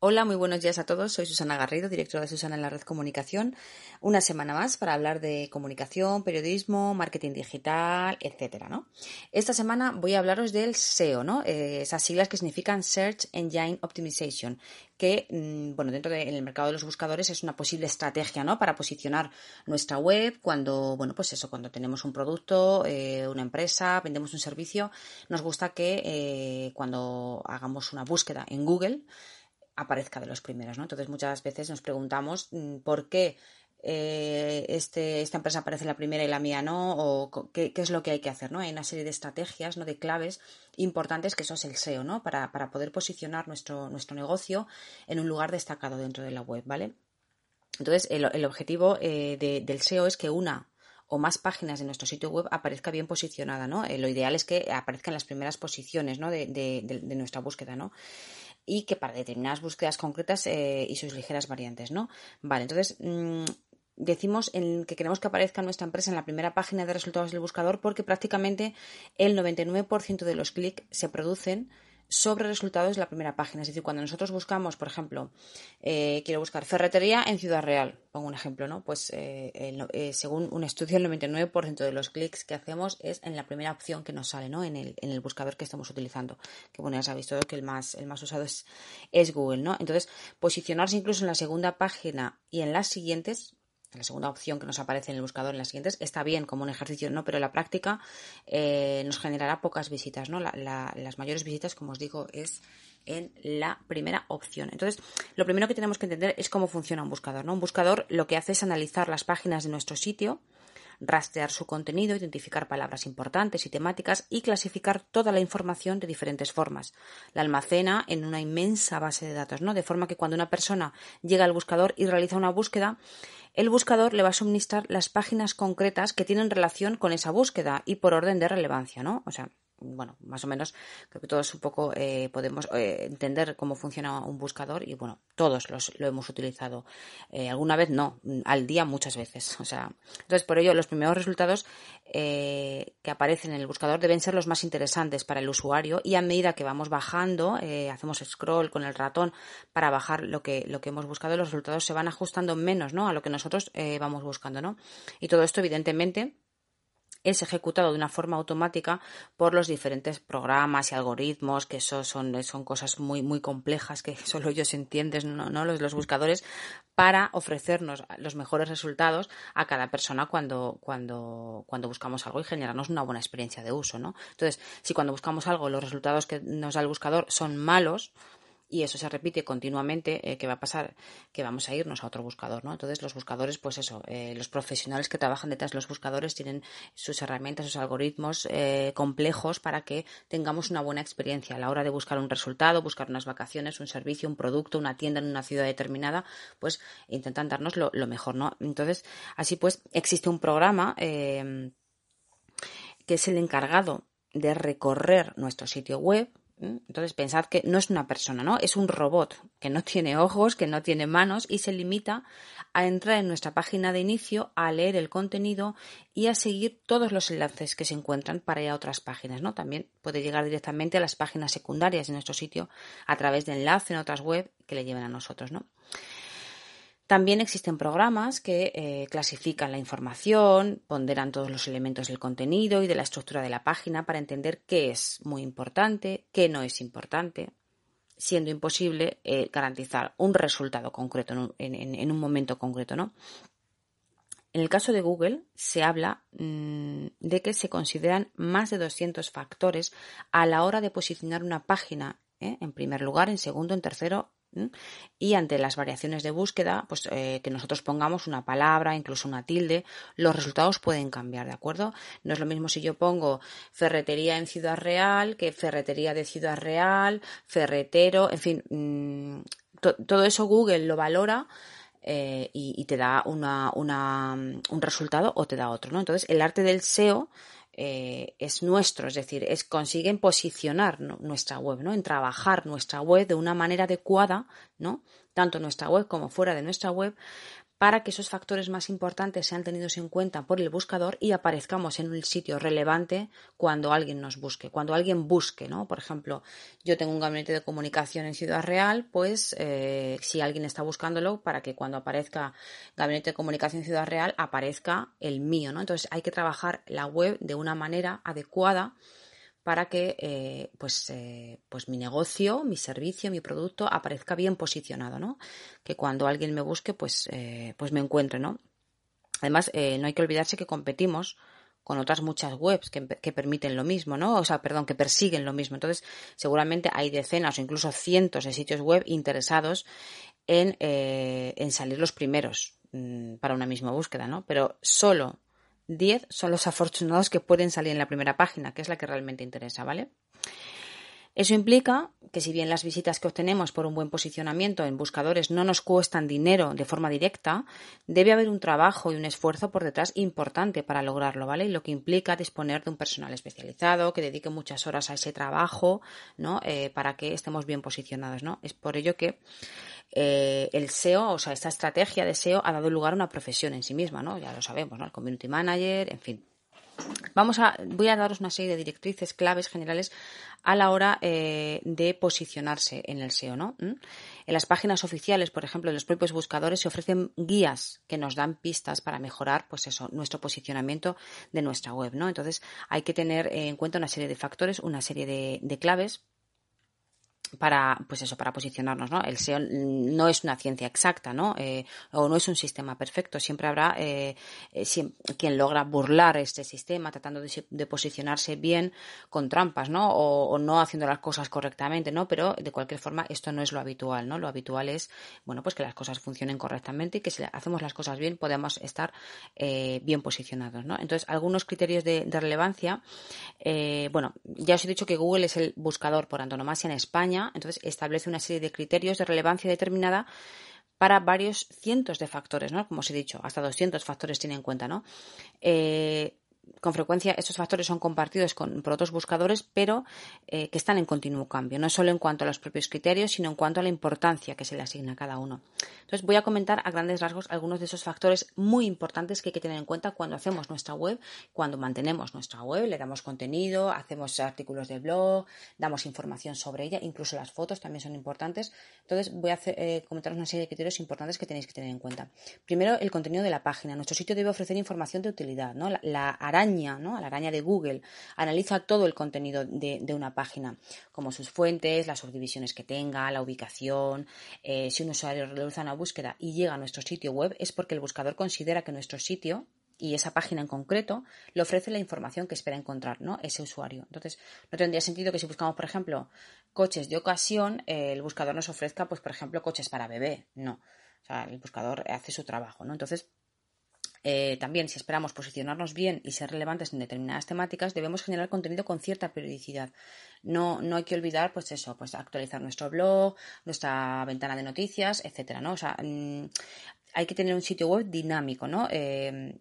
Hola, muy buenos días a todos. Soy Susana Garrido, directora de Susana en la Red Comunicación. Una semana más para hablar de comunicación, periodismo, marketing digital, etcétera, ¿no? Esta semana voy a hablaros del SEO, ¿no? Eh, esas siglas que significan Search Engine Optimization, que, mm, bueno, dentro del mercado de los buscadores es una posible estrategia, ¿no? Para posicionar nuestra web cuando, bueno, pues eso, cuando tenemos un producto, eh, una empresa, vendemos un servicio, nos gusta que eh, cuando hagamos una búsqueda en Google, aparezca de los primeros, ¿no? Entonces muchas veces nos preguntamos mm, por qué eh, este, esta empresa aparece la primera y la mía no, o qué, es lo que hay que hacer, ¿no? Hay una serie de estrategias, ¿no? De claves importantes que eso es el SEO, ¿no? Para, poder posicionar nuestro, nuestro negocio en un lugar destacado dentro de la web, ¿vale? Entonces, el, objetivo eh, del SEO es que una o más páginas de nuestro sitio web aparezca bien posicionada, ¿no? Eh, lo ideal es que aparezcan las primeras posiciones, ¿no? De, de nuestra búsqueda, ¿no? Y que para determinadas búsquedas concretas eh, y sus ligeras variantes, ¿no? Vale, entonces mm, decimos en que queremos que aparezca nuestra empresa en la primera página de resultados del buscador porque prácticamente el 99% de los clics se producen sobre resultados de la primera página. Es decir, cuando nosotros buscamos, por ejemplo, eh, quiero buscar ferretería en Ciudad Real, pongo un ejemplo, ¿no? Pues eh, eh, según un estudio, el 99% de los clics que hacemos es en la primera opción que nos sale, ¿no? En el, en el buscador que estamos utilizando. Que bueno, ya sabéis todo que el más, el más usado es, es Google, ¿no? Entonces, posicionarse incluso en la segunda página y en las siguientes la segunda opción que nos aparece en el buscador en las siguientes, está bien como un ejercicio, ¿no? Pero la práctica eh, nos generará pocas visitas, ¿no? las mayores visitas, como os digo, es en la primera opción. Entonces, lo primero que tenemos que entender es cómo funciona un buscador, ¿no? Un buscador lo que hace es analizar las páginas de nuestro sitio, rastrear su contenido, identificar palabras importantes y temáticas y clasificar toda la información de diferentes formas. La almacena en una inmensa base de datos, ¿no? De forma que cuando una persona llega al buscador y realiza una búsqueda, el buscador le va a suministrar las páginas concretas que tienen relación con esa búsqueda y por orden de relevancia, ¿no? O sea, bueno, más o menos creo que todos un poco eh, podemos eh, entender cómo funciona un buscador y bueno, todos los, lo hemos utilizado. Eh, alguna vez no, al día muchas veces. O sea, entonces por ello los primeros resultados que aparecen en el buscador deben ser los más interesantes para el usuario y a medida que vamos bajando, hacemos scroll con el ratón para bajar lo que, lo que hemos buscado, los resultados se van ajustando menos ¿no? a lo que nosotros vamos buscando. ¿no? Y todo esto evidentemente es ejecutado de una forma automática por los diferentes programas y algoritmos, que eso son, son cosas muy, muy complejas que solo ellos entienden, ¿no? Los, los buscadores, para ofrecernos los mejores resultados a cada persona cuando, cuando, cuando buscamos algo y generarnos una buena experiencia de uso, ¿no? Entonces, si cuando buscamos algo los resultados que nos da el buscador son malos, y eso se repite continuamente, eh, ¿qué va a pasar? Que vamos a irnos a otro buscador, ¿no? Entonces los buscadores, pues eso, eh, los profesionales que trabajan detrás de los buscadores tienen sus herramientas, sus algoritmos eh, complejos para que tengamos una buena experiencia a la hora de buscar un resultado, buscar unas vacaciones, un servicio, un producto, una tienda en una ciudad determinada, pues intentan darnos lo, lo mejor, ¿no? Entonces, así pues, existe un programa que es el encargado de recorrer nuestro sitio web, entonces pensad que no es una persona, ¿no? Es un robot que no tiene ojos, que no tiene manos y se limita a entrar en nuestra página de inicio, a leer el contenido y a seguir todos los enlaces que se encuentran para ir a otras páginas, ¿no? También puede llegar directamente a las páginas secundarias de nuestro sitio a través de enlaces en otras web que le lleven a nosotros, ¿no? También existen programas que eh, clasifican la información, ponderan todos los elementos del contenido y de la estructura de la página para entender qué es muy importante, qué no es importante, siendo imposible eh, garantizar un resultado concreto en un, momento concreto, ¿no? En el caso de Google se habla mm, de que se consideran más de 200 factores a la hora de posicionar una página ¿eh? en primer lugar, en segundo, en tercero y ante las variaciones de búsqueda, pues eh, que nosotros pongamos una palabra, incluso una tilde, los resultados pueden cambiar, ¿de acuerdo? No es lo mismo si yo pongo ferretería en Ciudad Real que ferretería de Ciudad Real, ferretero, en fin, mm, todo eso Google lo valora eh, y, te da una, un resultado o te da otro, ¿no? Entonces, el arte del SEO eh, es nuestro, es decir, es consiguen posicionar nuestra web, ¿no? En trabajar nuestra web de una manera adecuada, ¿no? Tanto nuestra web como fuera de nuestra web, para que esos factores más importantes sean tenidos en cuenta por el buscador y aparezcamos en un sitio relevante cuando alguien nos busque, cuando alguien busque, ¿no? Por ejemplo, yo tengo un gabinete de comunicación en Ciudad Real, pues eh, si alguien está buscándolo, para que cuando aparezca gabinete de comunicación en Ciudad Real aparezca el mío, ¿no? Entonces hay que trabajar la web de una manera adecuada para que eh, pues, eh, pues mi negocio, mi servicio, mi producto aparezca bien posicionado, ¿no? Que cuando alguien me busque, pues, eh, pues me encuentre, ¿no? Además, no hay que olvidarse que competimos con otras muchas webs que, permiten lo mismo, ¿no? O sea, perdón, que persiguen lo mismo. Entonces, seguramente hay decenas o incluso cientos de sitios web interesados en, en salir los primeros mm, para una misma búsqueda, ¿no? Pero solo 10 son los afortunados que pueden salir en la primera página, que es la que realmente interesa, ¿vale? Eso implica que si bien las visitas que obtenemos por un buen posicionamiento en buscadores no nos cuestan dinero de forma directa, debe haber un trabajo y un esfuerzo por detrás importante para lograrlo, ¿vale? Y lo que implica disponer de un personal especializado que dedique muchas horas a ese trabajo, ¿no? Eh, para que estemos bien posicionados, ¿no? Es por ello que eh, el SEO, o sea, esta estrategia de SEO ha dado lugar a una profesión en sí misma, ¿no? Ya lo sabemos, ¿no? El community manager, en fin. Vamos a, voy a daros una serie de directrices claves generales a la hora eh, de posicionarse en el SEO, ¿no? ¿Mm? En las páginas oficiales, por ejemplo, de los propios buscadores se ofrecen guías que nos dan pistas para mejorar, pues eso, nuestro posicionamiento de nuestra web, ¿no? Entonces hay que tener en cuenta una serie de factores, una serie de claves para pues eso para posicionarnos no el SEO no es una ciencia exacta no eh, o no es un sistema perfecto. Siempre habrá eh, eh quien logra burlar este sistema tratando de, posicionarse bien con trampas no o, no haciendo las cosas correctamente no pero de cualquier forma esto no es lo habitual no lo habitual es bueno pues que las cosas funcionen correctamente y que si hacemos las cosas bien podemos estar eh, bien posicionados no entonces algunos criterios de, de relevancia bueno ya os he dicho que Google es el buscador por antonomasia en España entonces establece una serie de criterios de relevancia determinada para varios cientos de factores, ¿no? Como os he dicho, hasta 200 factores tiene en cuenta, ¿no? Eh, con frecuencia estos factores son compartidos por otros buscadores, pero eh, que están en continuo cambio, no solo en cuanto a los propios criterios, sino en cuanto a la importancia que se le asigna a cada uno. Entonces voy a comentar a grandes rasgos algunos de esos factores muy importantes que hay que tener en cuenta cuando hacemos nuestra web, cuando mantenemos nuestra web, le damos contenido, hacemos artículos de blog, damos información sobre ella, incluso las fotos también son importantes. Entonces voy a eh, comentaros una serie de criterios importantes que tenéis que tener en cuenta. Primero, el contenido de la página. Nuestro sitio debe ofrecer información de utilidad, ¿no? La, la araña, ¿no? A la araña de Google, analiza todo el contenido de, una página, como sus fuentes, las subdivisiones que tenga, la ubicación. Eh, si un usuario realiza una búsqueda y llega a nuestro sitio web, es porque el buscador considera que nuestro sitio y esa página en concreto le ofrece la información que espera encontrar, ¿no? Ese usuario. Entonces, no tendría sentido que si buscamos, por ejemplo, coches de ocasión, eh, el buscador nos ofrezca, pues, por ejemplo, coches para bebé. No. O sea, el buscador hace su trabajo, ¿no? Entonces, eh, también, si esperamos posicionarnos bien y ser relevantes en determinadas temáticas, debemos generar contenido con cierta periodicidad. No, no hay que olvidar, pues eso, pues actualizar nuestro blog, nuestra ventana de noticias, etcétera, ¿no? O sea, mm, hay que tener un sitio web dinámico, ¿no? Eh,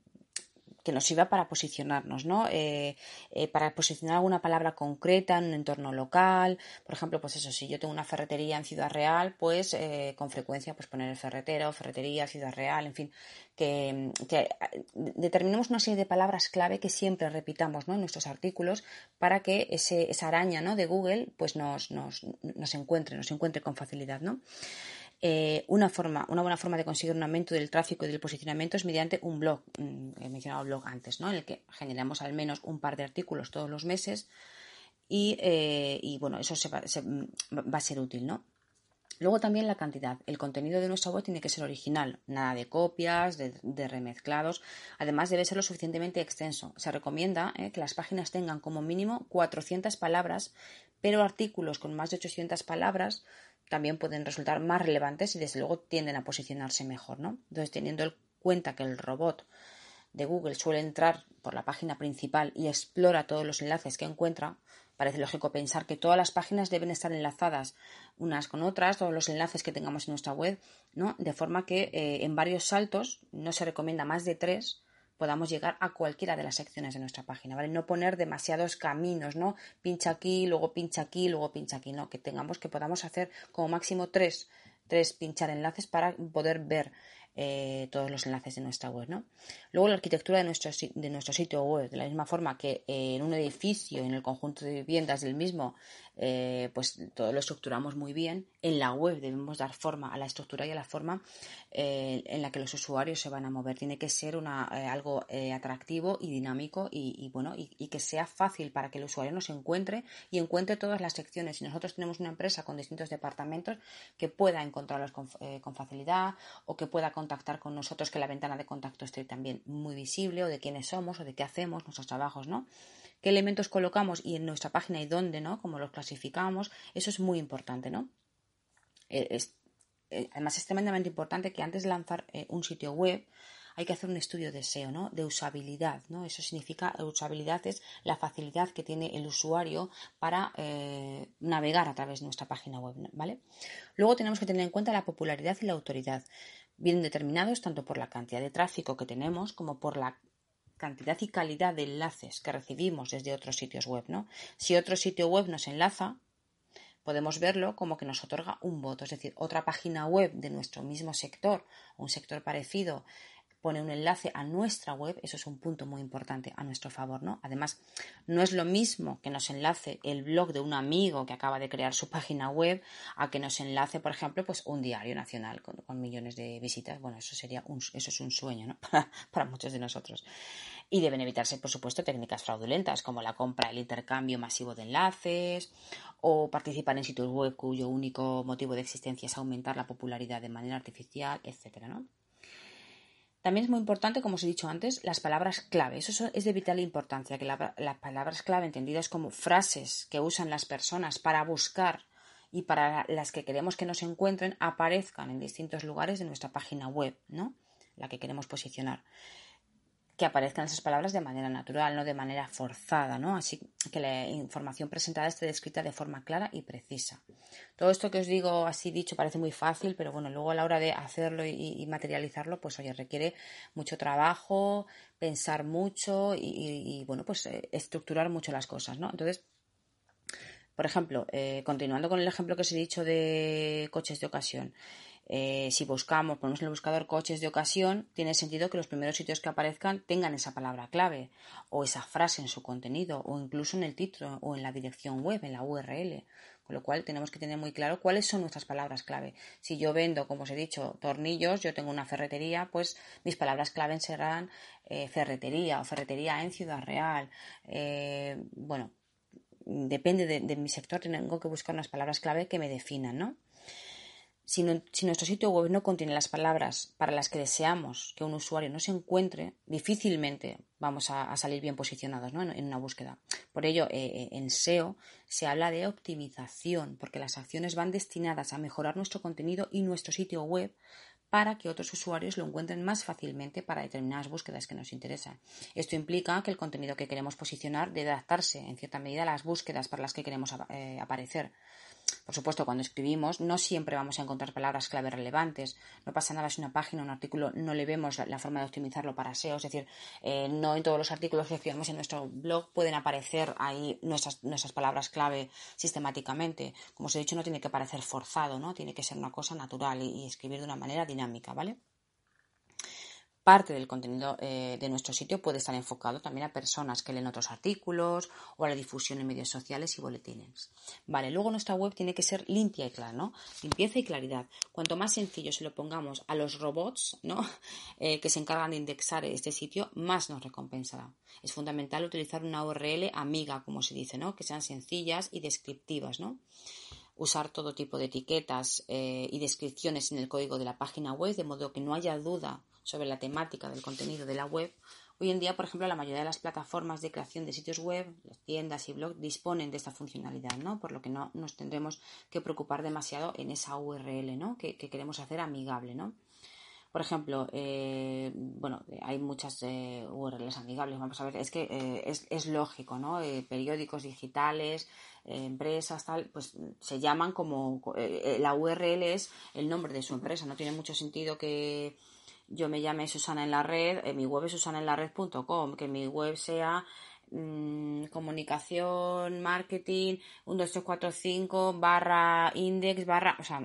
que nos sirva para posicionarnos, ¿no? Eh, eh, para posicionar alguna palabra concreta en un entorno local. Por ejemplo, pues eso, si yo tengo una ferretería en Ciudad Real, pues eh, con frecuencia pues poner el ferretero, ferretería, Ciudad Real, en fin, que, determinemos una serie de palabras clave que siempre repitamos ¿no? en nuestros artículos para que ese, esa araña ¿no? de Google pues nos, nos, nos encuentre, nos encuentre con facilidad, ¿no? Eh, una, forma, una buena forma de conseguir un aumento del tráfico y del posicionamiento es mediante un blog. Mm, he mencionado blog antes, ¿no? En el que generamos al menos un par de artículos todos los meses y, eh, bueno, eso va, a ser útil, ¿no? Luego también la cantidad. El contenido de nuestra web tiene que ser original, nada de copias, de, remezclados. Además debe ser lo suficientemente extenso. Se recomienda eh, que las páginas tengan como mínimo 400 palabras, pero artículos con más de 800 palabras también pueden resultar más relevantes y desde luego tienden a posicionarse mejor, ¿no? Entonces, teniendo en cuenta que el robot de Google suele entrar por la página principal y explora todos los enlaces que encuentra, parece lógico pensar que todas las páginas deben estar enlazadas unas con otras, todos los enlaces que tengamos en nuestra web, ¿no? De forma que eh, en varios saltos, no se recomienda más de tres, podamos llegar a cualquiera de las secciones de nuestra página, ¿vale? No poner demasiados caminos, ¿no? Pincha aquí, luego pincha aquí, luego pincha aquí, no, que tengamos que podamos hacer como máximo tres, tres pinchar enlaces para poder ver eh, todos los enlaces de nuestra web. ¿no? Luego la arquitectura de nuestro, de nuestro sitio web, de la misma forma que en un edificio, en el conjunto de viviendas del mismo, eh, pues todo lo estructuramos muy bien. En la web debemos dar forma a la estructura y a la forma eh, en la que los usuarios se van a mover. Tiene que ser una, algo atractivo y dinámico y, bueno y, que sea fácil para que el usuario nos encuentre y encuentre todas las secciones. Si nosotros tenemos una empresa con distintos departamentos, que pueda encontrarlos con, con facilidad o que pueda contactar con nosotros, que la ventana de contacto esté también muy visible, o de quiénes somos, o de qué hacemos, nuestros trabajos, ¿no? ¿Qué elementos colocamos y en nuestra página y dónde, ¿no? Cómo los clasificamos, eso es muy importante, ¿no? Eh, es, eh, además es tremendamente importante que antes de lanzar eh, un sitio web hay que hacer un estudio de SEO, ¿no? De usabilidad, ¿no? Eso significa, usabilidad es la facilidad que tiene el usuario para navegar a través de nuestra página web, ¿vale? Luego tenemos que tener en cuenta la popularidad y la autoridad. Vienen determinados tanto por la cantidad de tráfico que tenemos como por la cantidad y calidad de enlaces que recibimos desde otros sitios web, ¿no? Si otro sitio web nos enlaza, podemos verlo como que nos otorga un voto, es decir, otra página web de nuestro mismo sector, un sector parecido, pone un enlace a nuestra web, eso es un punto muy importante a nuestro favor, ¿no? Además, no es lo mismo que nos enlace el blog de un amigo que acaba de crear su página web a que nos enlace, por ejemplo, pues un diario nacional con, millones de visitas. Bueno, eso sería un, eso es un sueño, ¿no? Para, para muchos de nosotros. Y deben evitarse, por supuesto, técnicas fraudulentas como la compra, el intercambio masivo de enlaces o participar en sitios web cuyo único motivo de existencia es aumentar la popularidad de manera artificial, etcétera, ¿no? También es muy importante, como os he dicho antes, las palabras clave. Eso es de vital importancia, que las palabras clave entendidas como frases que usan las personas para buscar y para las que queremos que nos encuentren aparezcan en distintos lugares de nuestra página web, ¿no? La que queremos posicionar que aparezcan esas palabras de manera natural, no de manera forzada, ¿no? Así que la información presentada esté descrita de forma clara y precisa. Todo esto que os digo así dicho parece muy fácil, pero bueno, luego a la hora de hacerlo y, materializarlo, pues oye, requiere mucho trabajo, pensar mucho y, bueno, pues eh, estructurar mucho las cosas, ¿no? Entonces, por ejemplo, eh, continuando con el ejemplo que os he dicho de coches de ocasión, eh, si buscamos, ponemos en el buscador coches de ocasión, tiene sentido que los primeros sitios que aparezcan tengan esa palabra clave o esa frase en su contenido o incluso en el título o en la dirección web, en la URL. Con lo cual tenemos que tener muy claro cuáles son nuestras palabras clave. Si yo vendo, como os he dicho, tornillos, yo tengo una ferretería, pues mis palabras clave serán eh, ferretería o ferretería en Ciudad Real. Eh, bueno, depende de, de mi sector, tengo que buscar unas palabras clave que me definan, ¿no? Si, nuestro sitio web no contiene las palabras para las que deseamos que un usuario no se encuentre, difícilmente vamos a, salir bien posicionados en, una búsqueda. Por ello, eh, eh, en SEO se habla de optimización, porque las acciones van destinadas a mejorar nuestro contenido y nuestro sitio web para que otros usuarios lo encuentren más fácilmente para determinadas búsquedas que nos interesan. Esto implica que el contenido que queremos posicionar debe adaptarse en cierta medida a las búsquedas para las que queremos eh, aparecer. Por supuesto, cuando escribimos no siempre vamos a encontrar palabras clave relevantes. No pasa nada si una página, un artículo, no le vemos la, forma de optimizarlo para SEO. Es decir, eh, no en todos los artículos que escribimos en nuestro blog pueden aparecer ahí nuestras, nuestras palabras clave sistemáticamente. Como os he dicho, no tiene que parecer forzado, ¿no? Tiene que ser una cosa natural y, y escribir de una manera dinámica, ¿vale? Parte del contenido eh, de nuestro sitio puede estar enfocado también a personas que leen otros artículos o a la difusión en medios sociales y boletines. Vale, luego nuestra web tiene que ser limpia y clara, ¿no? Limpieza y claridad. Cuanto más sencillo se lo pongamos a los robots, ¿no? Eh, que se encargan de indexar este sitio, más nos recompensará. Es fundamental utilizar una URL amiga, como se dice, ¿no? Que sean sencillas y descriptivas, ¿no? usar todo tipo de etiquetas eh, y descripciones en el código de la página web, de modo que no haya duda sobre la temática del contenido de la web. Hoy en día, por ejemplo, la mayoría de las plataformas de creación de sitios web, tiendas y blogs, disponen de esta funcionalidad, ¿no? Por lo que no nos tendremos que preocupar demasiado en esa URL, ¿no? Que, queremos hacer amigable, ¿no? Por ejemplo, eh, bueno, hay muchas eh, URLs amigables, vamos a ver, es que eh, es, es, lógico, ¿no? periódicos digitales, empresas, tal, pues se llaman como, la URL es el nombre de su empresa, no tiene mucho sentido que yo me llame Susana en la red, mi web es susanaenlared.com, que mi web sea Mm, comunicación, marketing, 1, 2, 3, 4, 5, barra index, barra, o sea,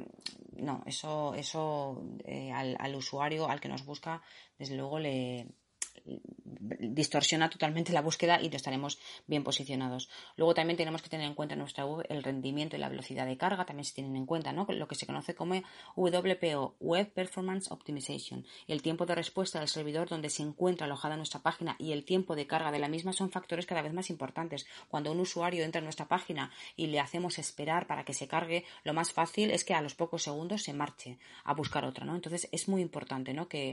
no, eso, eso eh, al, al, usuario, al que nos busca, desde luego le, distorsiona totalmente la búsqueda y no estaremos bien posicionados. Luego también tenemos que tener en cuenta en nuestra web el rendimiento y la velocidad de carga, también se tienen en cuenta, ¿no? Lo que se conoce como WPO, Web Performance Optimization. El tiempo de respuesta del servidor donde se encuentra alojada nuestra página y el tiempo de carga de la misma son factores cada vez más importantes. Cuando un usuario entra en nuestra página y le hacemos esperar para que se cargue, lo más fácil es que a los pocos segundos se marche a buscar otra, ¿no? Entonces es muy importante, ¿no? Que,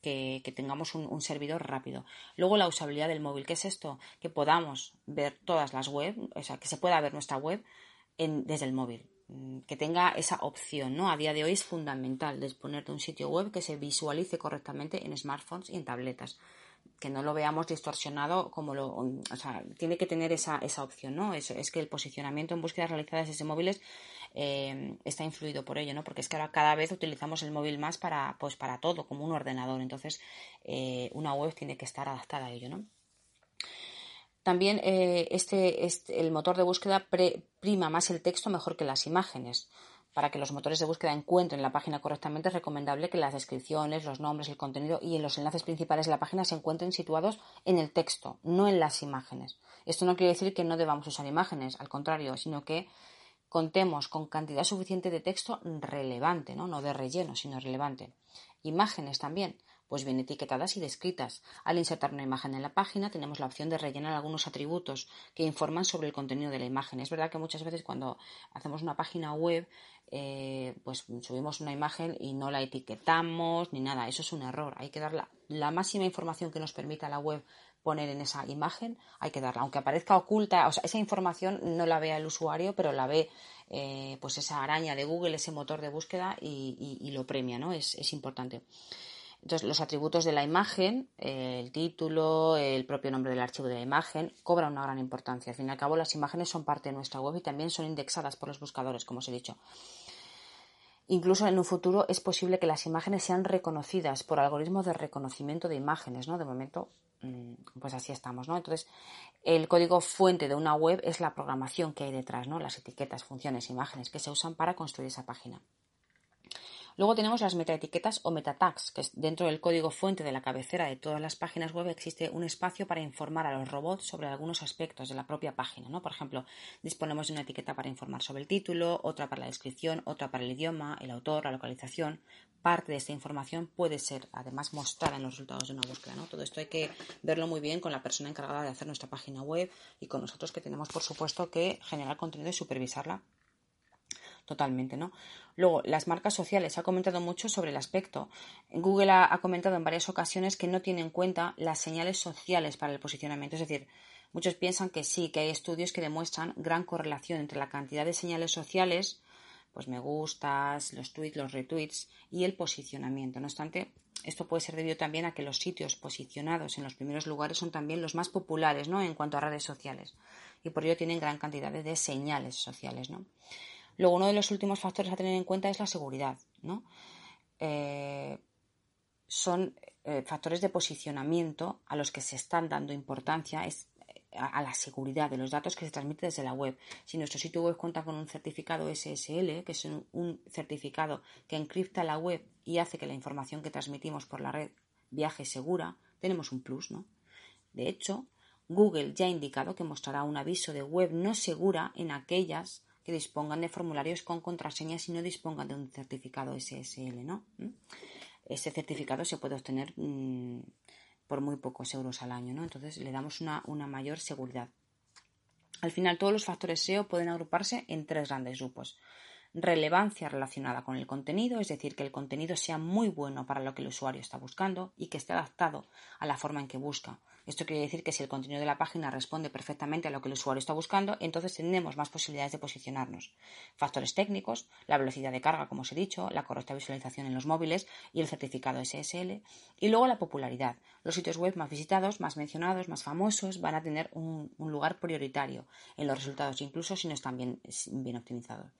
que, tengamos un, servidor rápido. Luego la usabilidad del móvil, ¿qué es esto? Que podamos ver todas las web, o sea, que se pueda ver nuestra web desde el móvil. Mm, que tenga esa opción, ¿no? A día de hoy es fundamental disponer de un sitio web que se visualice correctamente en smartphones y en tabletas que no lo veamos distorsionado como lo, o sea, tiene que tener esa, esa opción, ¿no? Es, es que el posicionamiento en búsquedas realizadas desde móviles eh, está influido por ello, ¿no? Porque es que ahora cada vez utilizamos el móvil más para, pues para todo, como un ordenador. Entonces, eh, una web tiene que estar adaptada a ello, ¿no? También eh, este, este, el motor de búsqueda prima más el texto mejor que las imágenes. Para que los motores de búsqueda encuentren la página correctamente es recomendable que las descripciones, los nombres, el contenido y los enlaces principales de la página se encuentren situados en el texto, no en las imágenes. Esto no quiere decir que no debamos usar imágenes, al contrario, sino que contemos con cantidad suficiente de texto relevante, ¿no? no de relleno, sino relevante. Imágenes también, pues bien etiquetadas y descritas. Al insertar una imagen en la página tenemos la opción de rellenar algunos atributos que informan sobre el contenido de la imagen. Es verdad que muchas veces cuando hacemos una página web eh, pues subimos una imagen y no la etiquetamos ni nada. Eso es un error. Hay que dar la, la máxima información que nos permita la web poner en esa imagen, hay que darla. Aunque aparezca oculta, o sea, esa información no la ve el usuario, pero la ve eh, pues esa araña de Google, ese motor de búsqueda y, lo premia, ¿no? Es, es, importante. Entonces, los atributos de la imagen, el título, el propio nombre del archivo de la imagen, cobran una gran importancia. Al fin y al cabo, las imágenes son parte de nuestra web y también son indexadas por los buscadores, como os he dicho. Incluso en un futuro es posible que las imágenes sean reconocidas por algoritmos de reconocimiento de imágenes, ¿no? De momento, mm, pues así estamos, ¿no? Entonces, el código fuente de una web es la programación que hay detrás, ¿no? Las etiquetas, funciones, imágenes que se usan para construir esa página. Luego tenemos las metaetiquetas o metatags, que dentro del código fuente de la cabecera de todas las páginas web existe un espacio para informar a los robots sobre algunos aspectos de la propia página. ¿no? Por ejemplo, disponemos de una etiqueta para informar sobre el título, otra para la descripción, otra para el idioma, el autor, la localización. Parte de esta información puede ser además mostrada en los resultados de una búsqueda. ¿no? Todo esto hay que verlo muy bien con la persona encargada de hacer nuestra página web y con nosotros que tenemos, por supuesto, que generar contenido y supervisarla totalmente, ¿no? Luego, las marcas sociales. Ha comentado mucho sobre el aspecto. Google ha, comentado en varias ocasiones que no tiene en cuenta las señales sociales para el posicionamiento. Es decir, muchos piensan que sí, que hay estudios que demuestran gran correlación entre la cantidad de señales sociales, pues me gustas, los tweets, los retweets y el posicionamiento. No obstante, esto puede ser debido también a que los sitios posicionados en los primeros lugares son también los más populares, ¿no? En cuanto a redes sociales. Y por ello tienen gran cantidad de señales sociales, ¿no? Luego, uno de los últimos factores a tener en cuenta es la seguridad, ¿no? Eh, son eh, factores de posicionamiento a los que se están dando importancia es, a, la seguridad de los datos que se transmiten desde la web. Si nuestro sitio web cuenta con un certificado SSL, que es un certificado que encripta la web y hace que la información que transmitimos por la red viaje segura, tenemos un plus, ¿no? De hecho, Google ya ha indicado que mostrará un aviso de web no segura en aquellas que dispongan de formularios con contraseñas y no dispongan de un certificado SSL, ¿no? ¿Mm? Ese certificado se puede obtener mm, por muy pocos euros al año, ¿no? Entonces le damos una, una mayor seguridad. Al final, todos los factores SEO pueden agruparse en tres grandes grupos. Relevancia relacionada con el contenido, es decir, que el contenido sea muy bueno para lo que el usuario está buscando y que esté adaptado a la forma en que busca. Esto quiere decir que si el contenido de la página responde perfectamente a lo que el usuario está buscando, entonces tenemos más posibilidades de posicionarnos. Factores técnicos, la velocidad de carga, como os he dicho, la correcta visualización en los móviles y el certificado SSL. Y luego la popularidad. Los sitios web más visitados, más mencionados, más famosos van a tener un, lugar prioritario en los resultados, incluso si no están bien, bien optimizados.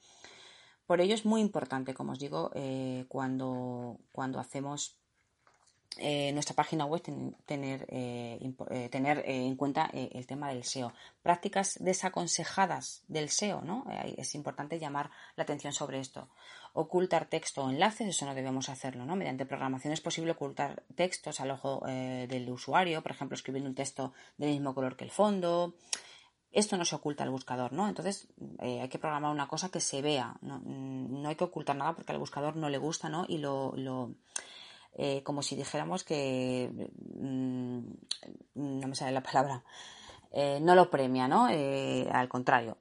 Por ello es muy importante, como os digo, eh, cuando, cuando hacemos eh, nuestra página web tener, eh, tener en cuenta el tema del SEO. Prácticas desaconsejadas del SEO, ¿no? es importante llamar la atención sobre esto. Ocultar texto o enlaces, eso no debemos hacerlo, ¿no? Mediante programación es posible ocultar textos al ojo del usuario, por ejemplo, escribiendo un texto del mismo color que el fondo, esto no se oculta al buscador, ¿no? Entonces eh, hay que programar una cosa que se vea, ¿no? hay que ocultar nada porque al buscador no le gusta, ¿no? Y lo, lo eh, como si dijéramos que, mm, no me sale la palabra, eh, no lo premia, ¿no? al contrario.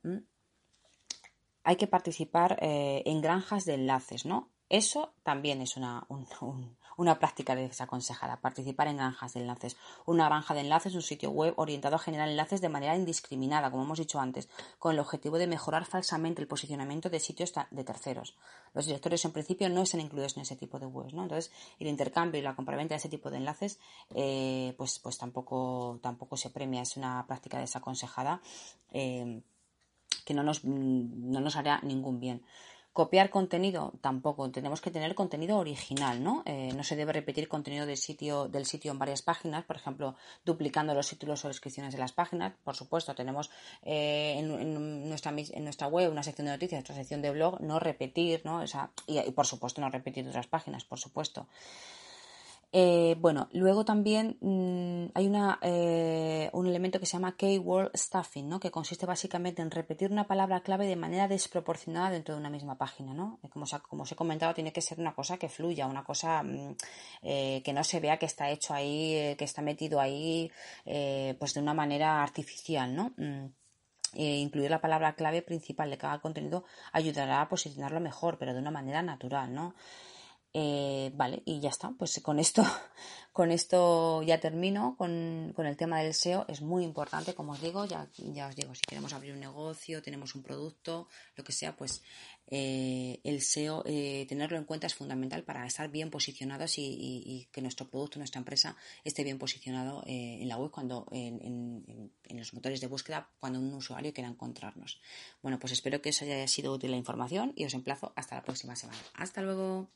Hay que participar en granjas de enlaces, ¿no? Eso también es una, un, una práctica desaconsejada, participar en granjas de enlaces. Una granja de enlaces es un sitio web orientado a generar enlaces de manera indiscriminada, como hemos dicho antes, con el objetivo de mejorar falsamente el posicionamiento de sitios de terceros. Los directores en principio no están incluidos en ese tipo de webs, ¿no? Entonces, el intercambio y la compraventa de ese tipo de enlaces, eh, pues, pues tampoco, tampoco se premia, es una práctica desaconsejada eh, que no nos, no nos hará ningún bien. Copiar contenido tampoco, tenemos que tener contenido original, ¿no? Eh, no se debe repetir contenido del sitio, del sitio en varias páginas, por ejemplo, duplicando los títulos o descripciones de las páginas. Por supuesto, tenemos eh, en, nuestra, en nuestra web una sección de noticias, otra sección de blog, no repetir, ¿no? y, y, por supuesto no repetir otras páginas, por supuesto. Eh, bueno, luego también mm, hay una, eh, un elemento que se llama keyword stuffing, ¿no? que consiste básicamente en repetir una palabra clave de manera desproporcionada dentro de una misma página. ¿no? Como, como os he comentado, tiene que ser una cosa que fluya, una cosa mm, eh, que no se vea que está hecho ahí, que está metido ahí pues de una manera artificial. ¿no? Mm, incluir la palabra clave principal de cada contenido ayudará a posicionarlo mejor, pero de una manera natural, ¿no? Eh, vale, y ya está. Pues con esto, con esto ya termino con, el tema del SEO. Es muy importante, como os digo, ya, ya os digo, si queremos abrir un negocio, tenemos un producto, lo que sea, pues eh, el SEO, eh, tenerlo en cuenta es fundamental para estar bien posicionados y, que nuestro producto, nuestra empresa esté bien posicionado en la web cuando en, en, los motores de búsqueda cuando un usuario quiera encontrarnos. Bueno, pues espero que os haya sido útil la información y os emplazo hasta la próxima semana. Hasta luego.